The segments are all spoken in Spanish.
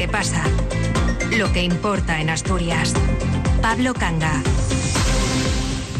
que pasa, lo que importa en Asturias. Pablo Canga.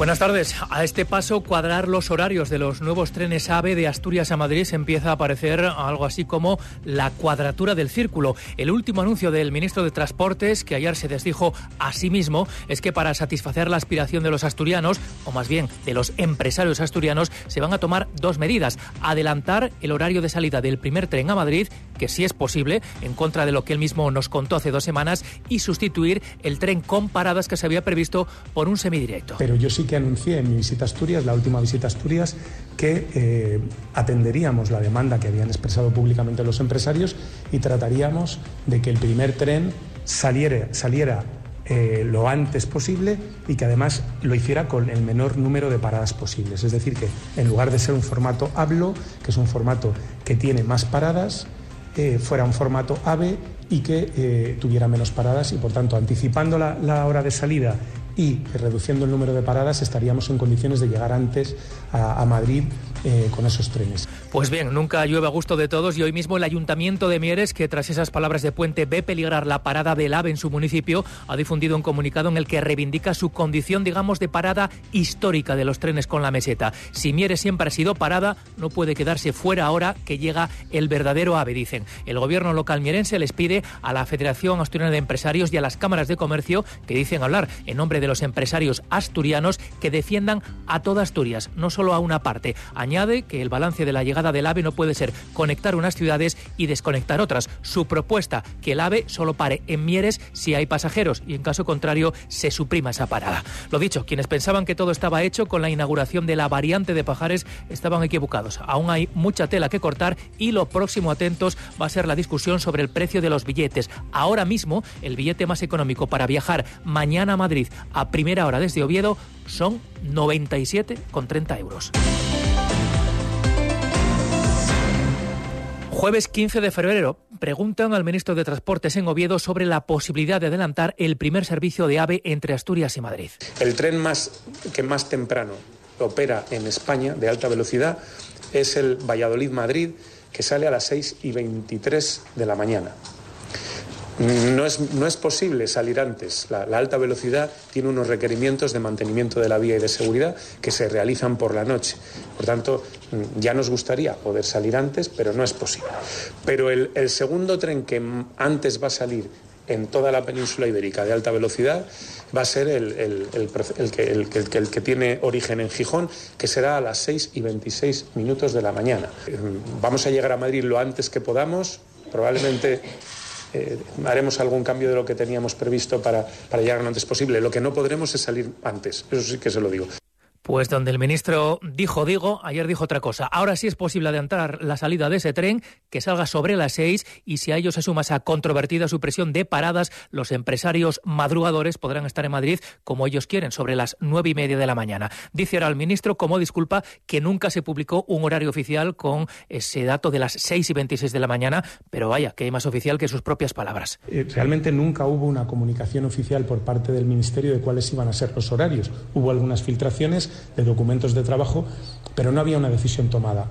Buenas tardes. A este paso, cuadrar los horarios de los nuevos trenes AVE de Asturias a Madrid empieza a parecer algo así como la cuadratura del círculo. El último anuncio del ministro de Transportes, que ayer se desdijo a sí mismo, es que para satisfacer la aspiración de los asturianos, o más bien de los empresarios asturianos, se van a tomar dos medidas. Adelantar el horario de salida del primer tren a Madrid, que sí es posible, en contra de lo que él mismo nos contó hace dos semanas, y sustituir el tren con paradas que se había previsto por un semidirecto. Pero yo sí que anuncié en mi visita a Asturias, la última visita a Asturias, que eh, atenderíamos la demanda que habían expresado públicamente los empresarios y trataríamos de que el primer tren saliera, saliera eh, lo antes posible y que además lo hiciera con el menor número de paradas posibles. Es decir, que en lugar de ser un formato hablo, que es un formato que tiene más paradas, eh, fuera un formato AVE y que tuviera menos paradas y, por tanto, anticipando la, la hora de salida y reduciendo el número de paradas estaríamos en condiciones de llegar antes a, a Madrid eh, con esos trenes. Pues bien, nunca llueve a gusto de todos y hoy mismo el Ayuntamiento de Mieres, que tras esas palabras de Puente ve peligrar la parada del AVE en su municipio, ha difundido un comunicado en el que reivindica su condición, digamos, de parada histórica de los trenes con la meseta. Si Mieres siempre ha sido parada, no puede quedarse fuera ahora que llega el verdadero AVE, dicen. El gobierno local mierense les pide a la Federación Asturiana de Empresarios y a las cámaras de comercio que dicen hablar en nombre de los empresarios asturianos que defiendan a toda Asturias, no solo a una parte añade que el balance de la llegada del AVE no puede ser conectar unas ciudades y desconectar otras. Su propuesta, que el AVE solo pare en Mieres si hay pasajeros y en caso contrario se suprima esa parada. Lo dicho, quienes pensaban que todo estaba hecho con la inauguración de la variante de Pajares estaban equivocados. Aún hay mucha tela que cortar y lo próximo atentos va a ser la discusión sobre el precio de los billetes. Ahora mismo, el billete más económico para viajar mañana a Madrid a primera hora desde Oviedo son 97,30 euros. Jueves 15 de febrero preguntan al ministro de Transportes en Oviedo sobre la posibilidad de adelantar el primer servicio de AVE entre Asturias y Madrid. El tren más que más temprano opera en España de alta velocidad es el Valladolid-Madrid que sale a las 6 y 23 de la mañana. No es, no es, posible salir antes. La, alta velocidad tiene unos requerimientos de mantenimiento de la vía y de seguridad que se realizan por la noche. Por tanto, ya nos gustaría poder salir antes, pero no es posible. Pero el, segundo tren que antes va a salir en toda la península ibérica de alta velocidad va a ser el, el, que, el, que, tiene origen en Gijón, que será a las 6 y 26 minutos de la mañana. Vamos a llegar a Madrid lo antes que podamos, probablemente eh, haremos algún cambio de lo que teníamos previsto para, para llegar lo antes posible. Lo que no podremos es salir antes, eso sí que se lo digo. Pues donde el ministro dijo, digo, ayer dijo otra cosa. Ahora sí es posible adelantar la salida de ese tren, que salga sobre las seis, y si a ello se suma esa controvertida supresión de paradas, los empresarios madrugadores podrán estar en Madrid como ellos quieren, sobre las nueve y media de la mañana. Dice ahora el ministro, como disculpa, que nunca se publicó un horario oficial con ese dato de las seis y veintiséis de la mañana, pero vaya, que hay más oficial que sus propias palabras. Eh, realmente nunca hubo una comunicación oficial por parte del ministerio de cuáles iban a ser los horarios. Hubo algunas filtraciones de documentos de trabajo, pero no había una decisión tomada.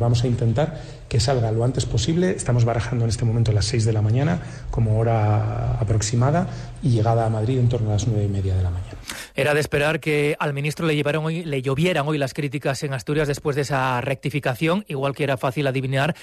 Vamos a intentar que salga lo antes posible. Estamos barajando en este momento las 6 de la mañana como hora aproximada y llegada a Madrid en torno a las nueve y media de la mañana. Era de esperar que al ministro le, llevaron hoy, le llovieran hoy las críticas en Asturias después de esa rectificación, igual que era fácil adivinar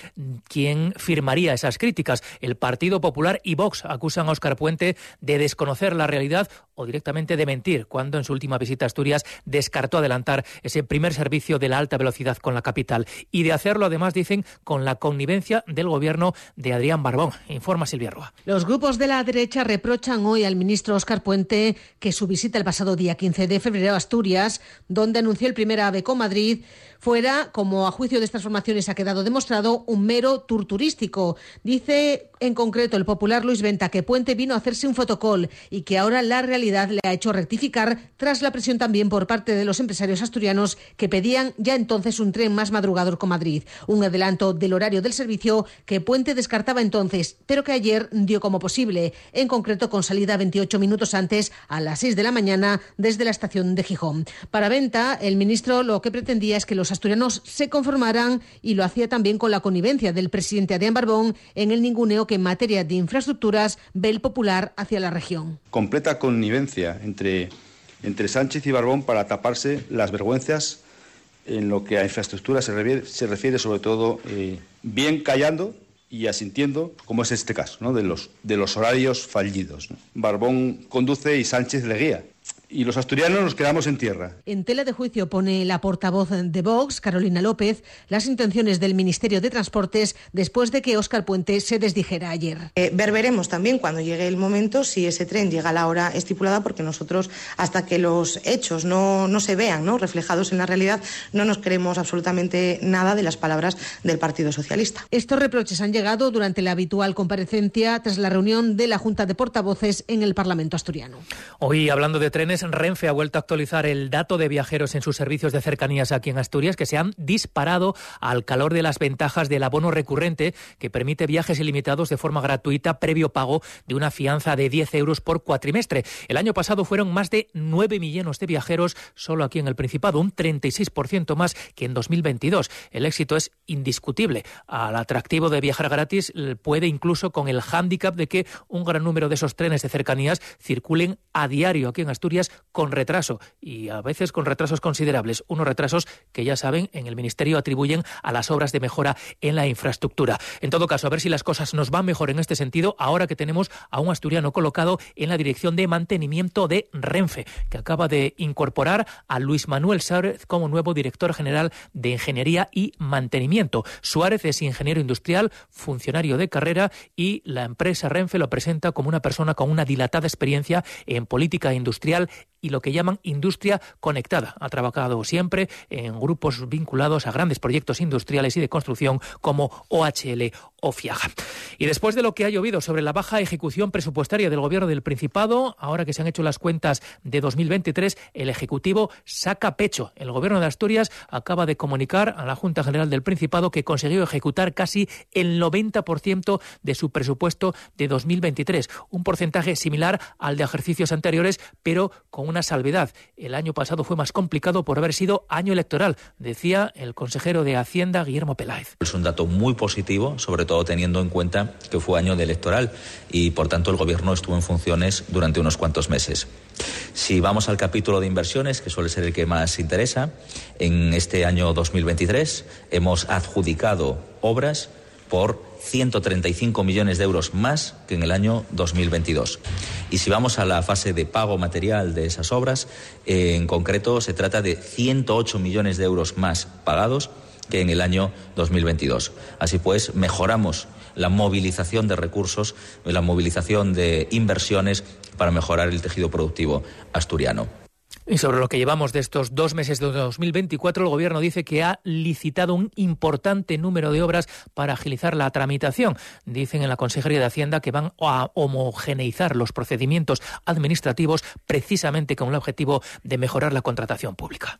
quién firmaría esas críticas. El Partido Popular y Vox acusan a Óscar Puente de desconocer la realidad o directamente de mentir, cuando en su última visita a Asturias descartó adelantar ese primer servicio de la alta velocidad con la capital. Y de hacerlo, además, dicen, con la connivencia del gobierno de Adrián Barbón. Informa Silvia Rúa. Los grupos de la derecha reprochan hoy al ministro Óscar Puente que su visita el pasado día 15 de febrero a Asturias, donde anunció el primer AVE con Madrid, fuera, como a juicio de estas formaciones ha quedado demostrado, un mero tour turístico. Dice en concreto el popular Luis Venta que Puente vino a hacerse un fotocall y que ahora la realidad realidad le ha hecho rectificar tras la presión también por parte de los empresarios asturianos que pedían ya entonces un tren más madrugador con Madrid, un adelanto del horario del servicio que Puente descartaba entonces, pero que ayer dio como posible, en concreto con salida 28 minutos antes a las 6 de la mañana desde la estación de Gijón. Para venta, el ministro lo que pretendía es que los asturianos se conformaran y lo hacía también con la connivencia del presidente Adrián Barbón en el ninguneo que en materia de infraestructuras ve el popular hacia la región. Completa connivencia entre, Sánchez y Barbón para taparse las vergüenzas en lo que a infraestructura se refiere, se refiere sobre todo eh, bien callando y asintiendo, como es este caso, ¿no? de, los, de los horarios fallidos. Barbón conduce y Sánchez le guía y los asturianos nos quedamos en tierra. En tela de juicio pone la portavoz de Vox, Carolina López, las intenciones del Ministerio de Transportes después de que Óscar Puente se desdijera ayer. Eh, ver veremos también cuando llegue el momento si ese tren llega a la hora estipulada, porque nosotros, hasta que los hechos no, no se vean ¿no? reflejados en la realidad, no nos creemos absolutamente nada de las palabras del Partido Socialista. Estos reproches han llegado durante la habitual comparecencia tras la reunión de la Junta de Portavoces en el Parlamento asturiano. Hoy, hablando de trenes, Renfe ha vuelto a actualizar el dato de viajeros en sus servicios de cercanías aquí en Asturias, que se han disparado al calor de las ventajas del abono recurrente, que permite viajes ilimitados de forma gratuita previo pago de una fianza de 10 euros por cuatrimestre. El año pasado fueron más de 9 millones de viajeros solo aquí en el Principado, un 36% más que en 2022. El éxito es indiscutible. Al atractivo de viajar gratis puede incluso con el hándicap de que un gran número de esos trenes de cercanías circulen a diario aquí en Asturias con retraso y a veces con retrasos considerables, unos retrasos que ya saben en el Ministerio atribuyen a las obras de mejora en la infraestructura. En todo caso, a ver si las cosas nos van mejor en este sentido ahora que tenemos a un asturiano colocado en la dirección de mantenimiento de Renfe, que acaba de incorporar a Luis Manuel Suárez como nuevo director general de Ingeniería y Mantenimiento. Suárez es ingeniero industrial, funcionario de carrera y la empresa Renfe lo presenta como una persona con una dilatada experiencia en política industrial y lo que llaman industria conectada. Ha trabajado siempre en grupos vinculados a grandes proyectos industriales y de construcción como OHL o FIAGA. Y después de lo que ha llovido sobre la baja ejecución presupuestaria del Gobierno del Principado, ahora que se han hecho las cuentas de 2023, el Ejecutivo saca pecho. El Gobierno de Asturias acaba de comunicar a la Junta General del Principado que consiguió ejecutar casi el 90% de su presupuesto de 2023, un porcentaje similar al de ejercicios anteriores, pero con una salvedad. El año pasado fue más complicado por haber sido año electoral, decía el consejero de Hacienda, Guillermo Peláez. Es un dato muy positivo, sobre todo teniendo en cuenta que fue año de electoral y, por tanto, el Gobierno estuvo en funciones durante unos cuantos meses. Si vamos al capítulo de inversiones, que suele ser el que más interesa, en este año 2023 hemos adjudicado obras por 135 millones de euros más que en el año 2022. Y si vamos a la fase de pago material de esas obras, eh, en concreto se trata de 108 millones de euros más pagados que en el año 2022. Así pues, mejoramos la movilización de recursos, la movilización de inversiones para mejorar el tejido productivo asturiano. Y sobre lo que llevamos de estos dos meses de 2024, el Gobierno dice que ha licitado un importante número de obras para agilizar la tramitación. Dicen en la Consejería de Hacienda que van a homogeneizar los procedimientos administrativos precisamente con el objetivo de mejorar la contratación pública.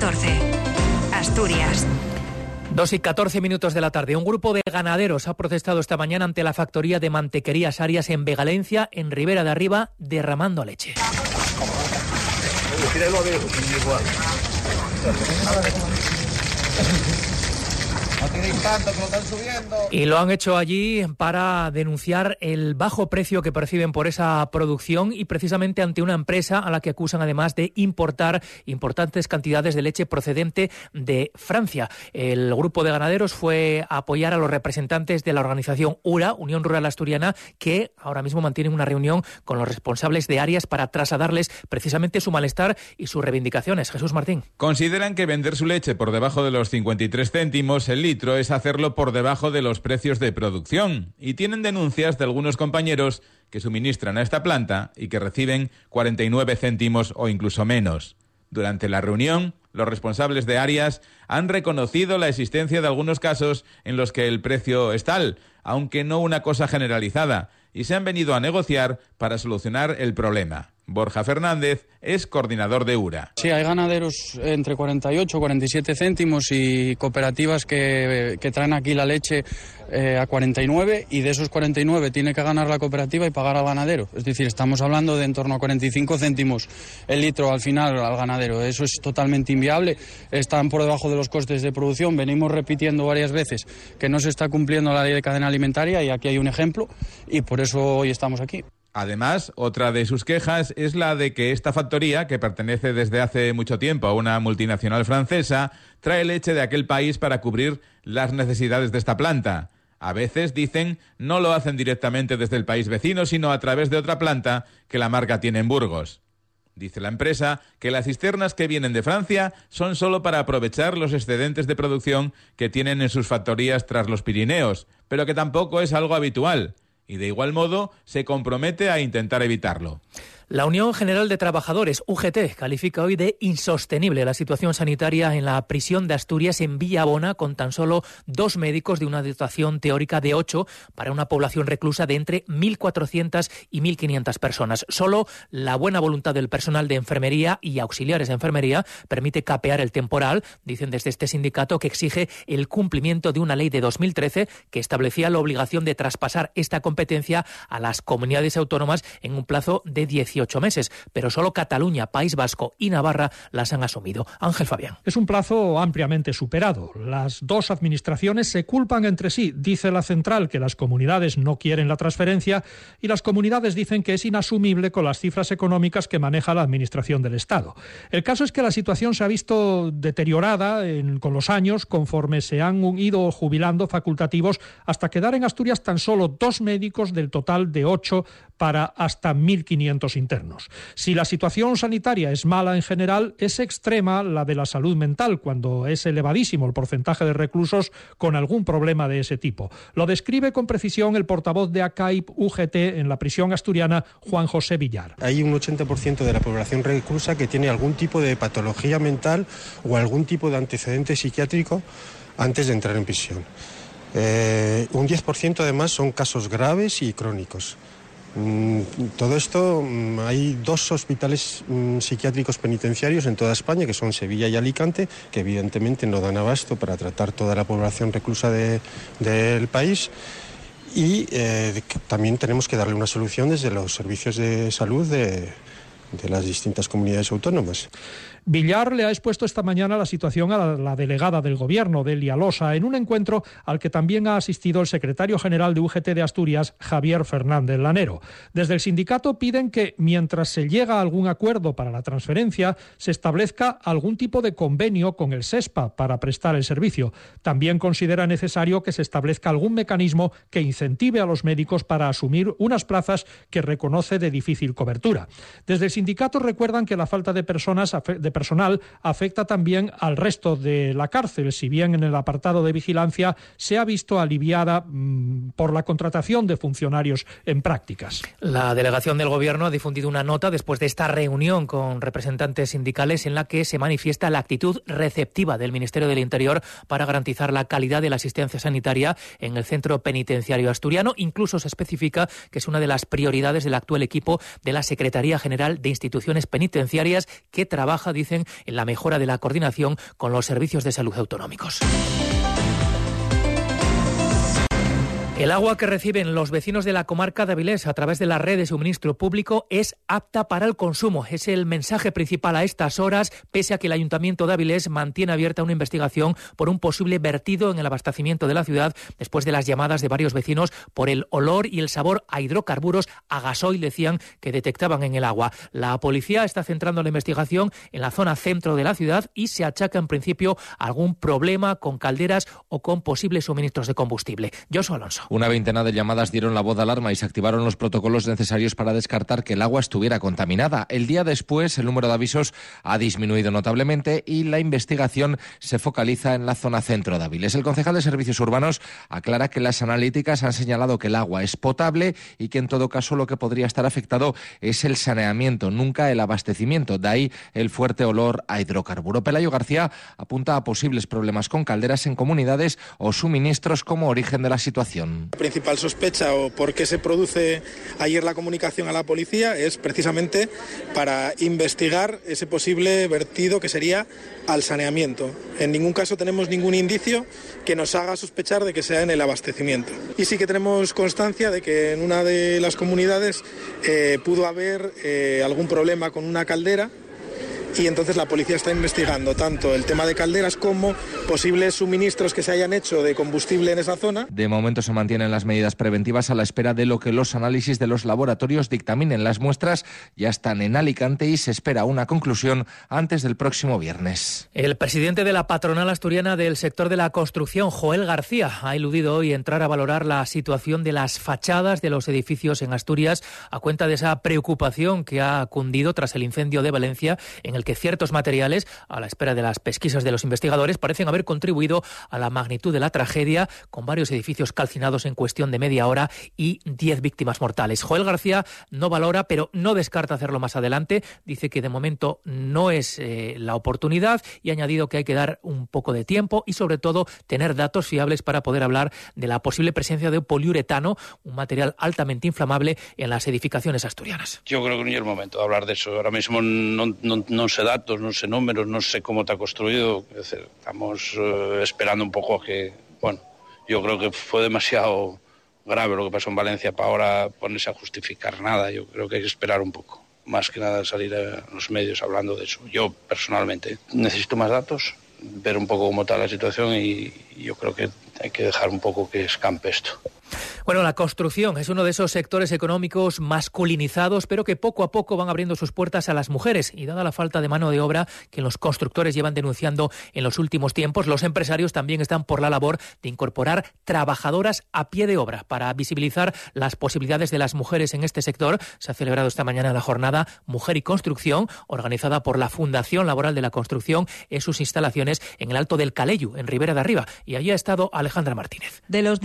14. Asturias. Dos y catorce minutos de la tarde. Un grupo de ganaderos ha protestado esta mañana ante la factoría de mantequerías Arias en Vegalencia, en Ribera de Arriba, derramando leche. Y lo han hecho allí para denunciar el bajo precio que perciben por esa producción y precisamente ante una empresa a la que acusan además de importar importantes cantidades de leche procedente de Francia. El grupo de ganaderos fue a apoyar a los representantes de la organización URA, Unión Rural Asturiana, que ahora mismo mantienen una reunión con los responsables de áreas para trasladarles precisamente su malestar y sus reivindicaciones. Jesús Martín. Consideran que vender su leche por debajo de los 53 céntimos el es hacerlo por debajo de los precios de producción y tienen denuncias de algunos compañeros que suministran a esta planta y que reciben 49 céntimos o incluso menos. Durante la reunión, los responsables de áreas han reconocido la existencia de algunos casos en los que el precio es tal, aunque no una cosa generalizada, y se han venido a negociar para solucionar el problema. Borja Fernández es coordinador de URA. Sí, hay ganaderos entre 48 y 47 céntimos y cooperativas que, traen aquí la leche eh, a 49 y de esos 49 tiene que ganar la cooperativa y pagar al ganadero. Es decir, estamos hablando de en torno a 45 céntimos el litro al final al ganadero. Eso es totalmente inviable. Están por debajo de los costes de producción. Venimos repitiendo varias veces que no se está cumpliendo la ley de cadena alimentaria y aquí hay un ejemplo y por eso hoy estamos aquí. Además, otra de sus quejas es la de que esta factoría, que pertenece desde hace mucho tiempo a una multinacional francesa, trae leche de aquel país para cubrir las necesidades de esta planta. A veces, dicen, no lo hacen directamente desde el país vecino, sino a través de otra planta que la marca tiene en Burgos. Dice la empresa que las cisternas que vienen de Francia son solo para aprovechar los excedentes de producción que tienen en sus factorías tras los Pirineos, pero que tampoco es algo habitual y de igual modo se compromete a intentar evitarlo. La Unión General de Trabajadores, UGT, califica hoy de insostenible la situación sanitaria en la prisión de Asturias en Villabona, con tan solo dos médicos de una dotación teórica de ocho para una población reclusa de entre 1.400 y 1.500 personas. Solo la buena voluntad del personal de enfermería y auxiliares de enfermería permite capear el temporal, dicen desde este sindicato, que exige el cumplimiento de una ley de 2013 que establecía la obligación de traspasar esta competencia a las comunidades autónomas en un plazo de 18 meses, pero solo Cataluña, País Vasco y Navarra las han asumido. Ángel Fabián. Es un plazo ampliamente superado. Las dos administraciones se culpan entre sí. Dice la central que las comunidades no quieren la transferencia y las comunidades dicen que es inasumible con las cifras económicas que maneja la administración del Estado. El caso es que la situación se ha visto deteriorada con los años conforme se han ido jubilando facultativos hasta quedar en Asturias tan solo dos médicos del total de ocho para hasta 1.500 internos. Si la situación sanitaria es mala en general, es extrema la de la salud mental, cuando es elevadísimo el porcentaje de reclusos con algún problema de ese tipo. Lo describe con precisión el portavoz de ACAIP UGT en la prisión asturiana, Juan José Villar. Hay un 80% de la población reclusa que tiene algún tipo de patología mental o algún tipo de antecedente psiquiátrico antes de entrar en prisión. Eh, un 10% además son casos graves y crónicos. Mm, todo esto, mm, hay dos hospitales mm, psiquiátricos penitenciarios en toda España, que son Sevilla y Alicante, que evidentemente no dan abasto para tratar toda la población reclusa del país. Y eh, también tenemos que darle una solución desde los servicios de salud de las distintas comunidades autónomas. Villar le ha expuesto esta mañana la situación a la, delegada del Gobierno, Delia Losa, en un encuentro al que también ha asistido el secretario general de UGT de Asturias, Javier Fernández Lanero. Desde el sindicato piden que, mientras se llega a algún acuerdo para la transferencia, se establezca algún tipo de convenio con el SESPA para prestar el servicio. También considera necesario que se establezca algún mecanismo que incentive a los médicos para asumir unas plazas que reconoce de difícil cobertura. Desde el sindicato recuerdan que la falta de personas de personal afecta también al resto de la cárcel, si bien en el apartado de vigilancia se ha visto aliviada mm, por la contratación de funcionarios en prácticas. La delegación del Gobierno ha difundido una nota después de esta reunión con representantes sindicales en la que se manifiesta la actitud receptiva del Ministerio del Interior para garantizar la calidad de la asistencia sanitaria en el centro penitenciario asturiano. Incluso se especifica que es una de las prioridades del actual equipo de la Secretaría General de Instituciones Penitenciarias que trabaja, dice en la mejora de la coordinación con los servicios de salud autonómicos. El agua que reciben los vecinos de la comarca de Avilés a través de la red de suministro público es apta para el consumo. Es el mensaje principal a estas horas, pese a que el Ayuntamiento de Avilés mantiene abierta una investigación por un posible vertido en el abastecimiento de la ciudad después de las llamadas de varios vecinos por el olor y el sabor a hidrocarburos, a gasoil, decían que detectaban en el agua. La policía está centrando la investigación en la zona centro de la ciudad y se achaca en principio algún problema con calderas o con posibles suministros de combustible. Josu Alonso. Una veintena de llamadas dieron la voz de alarma y se activaron los protocolos necesarios para descartar que el agua estuviera contaminada. El día después, el número de avisos ha disminuido notablemente y la investigación se focaliza en la zona centro de Avilés. El concejal de Servicios Urbanos aclara que las analíticas han señalado que el agua es potable y que en todo caso lo que podría estar afectado es el saneamiento, nunca el abastecimiento. De ahí el fuerte olor a hidrocarburo. Pelayo García apunta a posibles problemas con calderas en comunidades o suministros como origen de la situación. La principal sospecha o por qué se produce ayer la comunicación a la policía es precisamente para investigar ese posible vertido que sería al saneamiento. En ningún caso tenemos ningún indicio que nos haga sospechar de que sea en el abastecimiento. Y sí que tenemos constancia de que en una de las comunidades eh, pudo haber eh, algún problema con una caldera y entonces la policía está investigando tanto el tema de calderas como posibles suministros que se hayan hecho de combustible en esa zona. De momento se mantienen las medidas preventivas a la espera de lo que los análisis de los laboratorios dictaminen. Las muestras ya están en Alicante y se espera una conclusión antes del próximo viernes. El presidente de la patronal asturiana del sector de la construcción, Joel García, ha eludido hoy entrar a valorar la situación de las fachadas de los edificios en Asturias a cuenta de esa preocupación que ha cundido tras el incendio de Valencia en el que ciertos materiales, a la espera de las pesquisas de los investigadores, parecen haber contribuido a la magnitud de la tragedia, con varios edificios calcinados en cuestión de media hora y 10 víctimas mortales. Joel García no valora, pero no descarta hacerlo más adelante. Dice que de momento no es eh, la oportunidad y ha añadido que hay que dar un poco de tiempo y sobre todo tener datos fiables para poder hablar de la posible presencia de poliuretano, un material altamente inflamable en las edificaciones asturianas. Yo creo que no es el momento de hablar de eso. Ahora mismo no, no, no sé datos, no sé números, no sé cómo te ha construido. estamos eh, esperando un poco a que, bueno, yo creo que fue demasiado grave lo que pasó en Valencia para ahora ponerse a justificar nada. Yo creo que hay que esperar un poco. Más que nada salir a los medios hablando de eso. Yo personalmente necesito más datos, ver un poco cómo está la situación y yo creo que hay que dejar un poco que escampe esto. Bueno, la construcción es uno de esos sectores económicos masculinizados, pero que poco a poco van abriendo sus puertas a las mujeres. Y dada la falta de mano de obra que los constructores llevan denunciando en los últimos tiempos, los empresarios también están por la labor de incorporar trabajadoras a pie de obra para visibilizar las posibilidades de las mujeres en este sector. Se ha celebrado esta mañana la jornada Mujer y Construcción, organizada por la Fundación Laboral de la Construcción en sus instalaciones en el Alto del Caleyu, en Ribera de Arriba. Y allí ha estado Alejandra Martínez. De los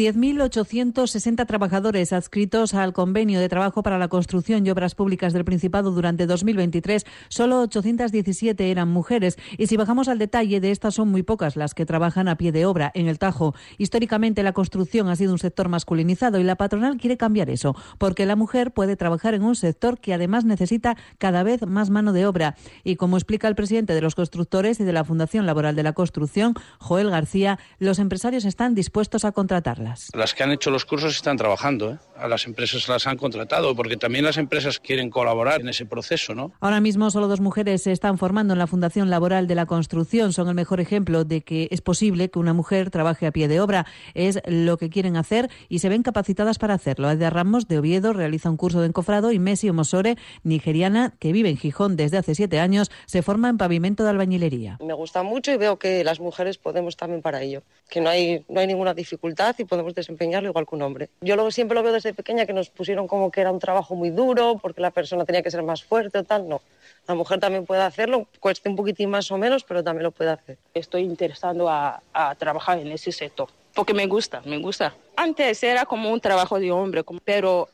10.860 trabajadores adscritos al convenio de trabajo para la construcción y obras públicas del Principado durante 2023, solo 817 eran mujeres. Y si bajamos al detalle, de estas son muy pocas las que trabajan a pie de obra en el Tajo. Históricamente la construcción ha sido un sector masculinizado y la patronal quiere cambiar eso, porque la mujer puede trabajar en un sector que además necesita cada vez más mano de obra. Y como explica el presidente de los constructores y de la Fundación Laboral de la Construcción, Joel García, los empresarios están dispuestos a contratarlas. Las que han hecho los cursos están trabajando. ¿eh? A las empresas las han contratado porque también las empresas quieren colaborar en ese proceso. ¿no? Ahora mismo solo dos mujeres se están formando en la Fundación Laboral de la Construcción. Son el mejor ejemplo de que es posible que una mujer trabaje a pie de obra. Es lo que quieren hacer y se ven capacitadas para hacerlo. Aida Ramos de Oviedo realiza un curso de encofrado y Messi Omosore, nigeriana, que vive en Gijón desde hace siete años, se forma en pavimento de albañilería. Me gusta mucho y veo que las mujeres podemos también para ello. Que no hay, no hay ninguna dificultad y podemos desempeñarlo igual que un hombre. Yo lo, siempre lo veo desde pequeña que nos pusieron como que era un trabajo muy duro porque la persona tenía que ser más fuerte o tal. No, la mujer también puede hacerlo, cueste un poquitín más o menos, pero también lo puede hacer. Estoy interesando a, a trabajar en ese sector porque me gusta, me gusta. Antes era como un trabajo de hombre, pero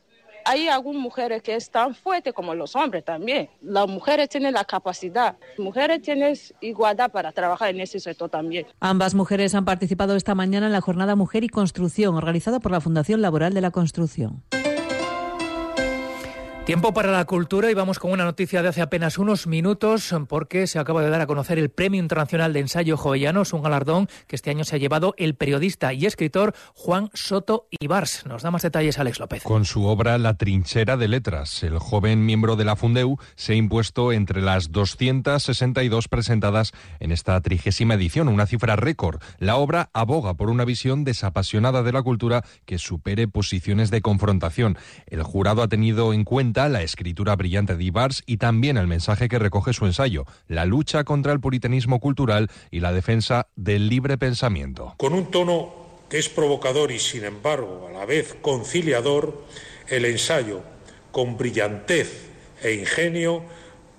hay algunas mujeres que es tan fuerte como los hombres también. Las mujeres tienen la capacidad, mujeres tienen igualdad para trabajar en ese sector también. Ambas mujeres han participado esta mañana en la jornada Mujer y Construcción, organizada por la Fundación Laboral de la Construcción. Tiempo para la cultura y vamos con una noticia de hace apenas unos minutos porque se acaba de dar a conocer el Premio Internacional de Ensayo Jovellanos, un galardón que este año se ha llevado el periodista y escritor Juan Soto Ibars. Nos da más detalles Alex López. Con su obra La trinchera de letras, el joven miembro de la Fundeu se ha impuesto entre las 262 presentadas en esta trigésima edición, una cifra récord. La obra aboga por una visión desapasionada de la cultura que supere posiciones de confrontación. El jurado ha tenido en cuenta la escritura brillante de Ibars y también el mensaje que recoge su ensayo, la lucha contra el puritanismo cultural y la defensa del libre pensamiento. Con un tono que es provocador y sin embargo a la vez conciliador, el ensayo, con brillantez e ingenio,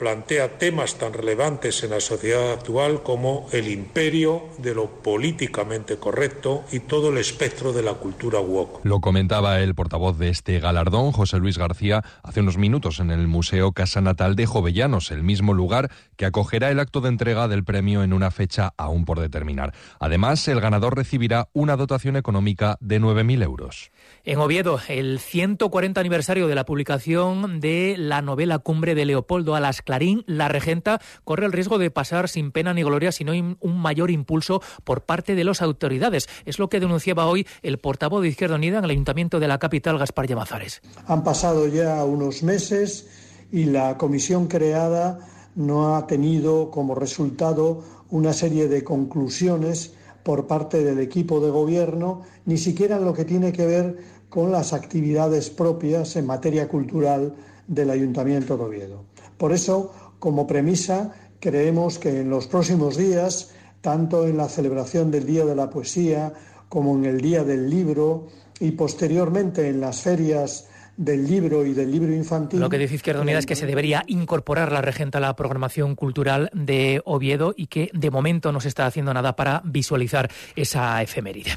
plantea temas tan relevantes en la sociedad actual como el imperio de lo políticamente correcto y todo el espectro de la cultura woke. Lo comentaba el portavoz de este galardón, José Luis García, hace unos minutos en el Museo Casa Natal de Jovellanos, el mismo lugar que acogerá el acto de entrega del premio en una fecha aún por determinar. Además, el ganador recibirá una dotación económica de 9.000 euros. En Oviedo, el 140 aniversario de la publicación de la novela Cumbre de Leopoldo Alas Clarín, La Regenta, corre el riesgo de pasar sin pena ni gloria, sino un mayor impulso por parte de las autoridades. Es lo que denunciaba hoy el portavoz de Izquierda Unida en el Ayuntamiento de la capital, Gaspar Llamazares. Han pasado ya unos meses y la comisión creada no ha tenido como resultado una serie de conclusiones por parte del equipo de gobierno, ni siquiera en lo que tiene que ver con las actividades propias en materia cultural del Ayuntamiento de Oviedo. Por eso, como premisa, creemos que en los próximos días, tanto en la celebración del Día de la Poesía como en el Día del Libro y posteriormente en las ferias del libro y del libro infantil. Lo que dice Izquierda Unida es que se debería incorporar la regenta a la programación cultural de Oviedo y que de momento no se está haciendo nada para visualizar esa efeméride.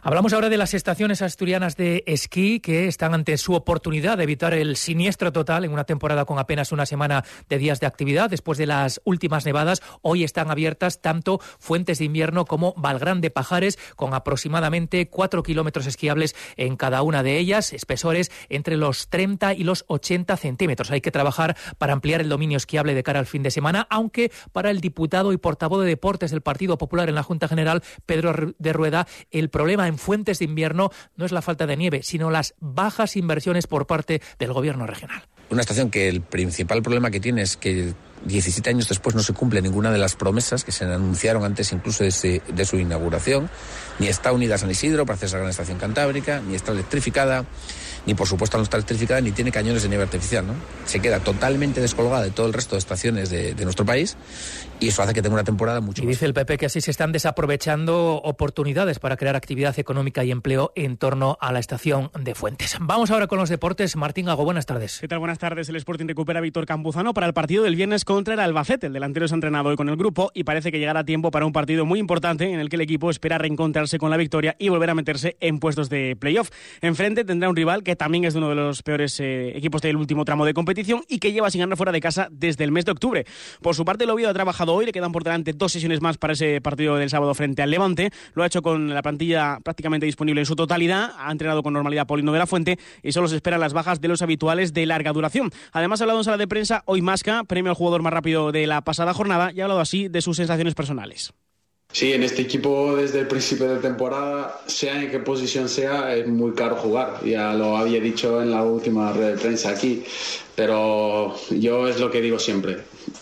Hablamos ahora de las estaciones asturianas de esquí que están ante su oportunidad de evitar el siniestro total en una temporada con apenas una semana de días de actividad. Después de las últimas nevadas, hoy están abiertas tanto Fuentes de Invierno como Valgrán de Pajares, con aproximadamente cuatro kilómetros esquiables en cada una de ellas, espesores entre los los 30 y los 80 centímetros. Hay que trabajar para ampliar el dominio esquiable de cara al fin de semana, aunque para el diputado y portavoz de deportes del Partido Popular en la Junta General, Pedro de Rueda, el problema en fuentes de invierno no es la falta de nieve, sino las bajas inversiones por parte del gobierno regional. Una estación que el principal problema que tiene es que 17 años después no se cumple ninguna de las promesas que se anunciaron antes incluso de, de su inauguración. Ni está unida a San Isidro para hacer esa gran estación cantábrica, ni está electrificada ni por supuesto no está electrificada ni tiene cañones de nieve artificial. ¿no? Se queda totalmente descolgada de todo el resto de estaciones de nuestro país y eso hace que tenga una temporada mucho y dice el PP que así se están desaprovechando oportunidades para crear actividad económica y empleo en torno a la estación de Fuentes. Vamos ahora con los deportes. Martín Gago, buenas tardes. ¿Qué tal? Buenas tardes. El Sporting recupera a Víctor Campuzano para el partido del viernes contra el Albacete. El delantero es entrenado hoy con el grupo y parece que llegará a tiempo para un partido muy importante en el que el equipo espera reencontrarse con la victoria y volver a meterse en puestos de playoff. Enfrente tendrá un rival que también es uno de los peores eh, equipos del último tramo de competición y que lleva sin ganar fuera de casa desde el mes de octubre. Por su parte, el Oviedo ha trabajado hoy, le quedan por delante dos sesiones más para ese partido del sábado frente al Levante. Lo ha hecho con la plantilla prácticamente disponible en su totalidad, ha entrenado con normalidad Polino de la Fuente y solo se esperan las bajas de los habituales de larga duración. Además, ha hablado en sala de prensa hoy Masca, premio al jugador más rápido de la pasada jornada, y ha hablado así de sus sensaciones personales. Sí, en este equipo desde el principio de temporada, sea en qué posición sea, es muy caro jugar. Ya lo había dicho en la última red de prensa aquí, pero yo es lo que digo siempre.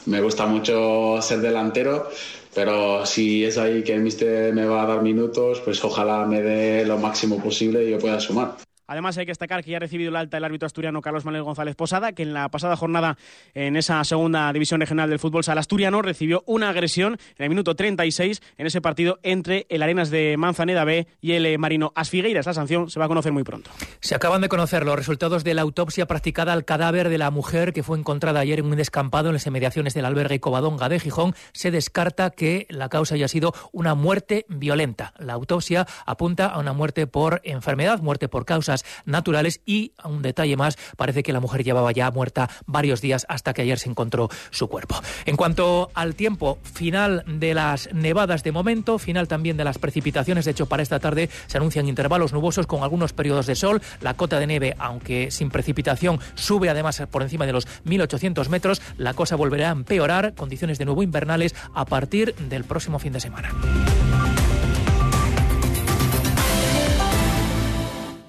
Me gusta mucho ser delantero, pero si es ahí que el mister me va a dar minutos, pues ojalá me dé lo máximo posible y yo pueda sumar. Además, hay que destacar que ya ha recibido el alta el árbitro asturiano Carlos Manuel González Posada, que en la pasada jornada en esa segunda división regional del fútbol sala asturiano recibió una agresión en el minuto 36 en ese partido entre el Arenas de Manzaneda B y el Marino Asfigueiras. La sanción se va a conocer muy pronto. Se acaban de conocer los resultados de la autopsia practicada al cadáver de la mujer que fue encontrada ayer en un descampado en las inmediaciones del albergue Covadonga de Gijón. Se descarta que la causa haya sido una muerte violenta. La autopsia apunta a una muerte por enfermedad, muerte por causas naturales y un detalle más, parece que la mujer llevaba ya muerta varios días hasta que ayer se encontró su cuerpo. En cuanto al tiempo final de las nevadas de momento, final también de las precipitaciones, de hecho para esta tarde se anuncian intervalos nubosos con algunos periodos de sol, la cota de nieve, aunque sin precipitación, sube además por encima de los 1800 metros, la cosa volverá a empeorar, condiciones de nuevo invernales a partir del próximo fin de semana.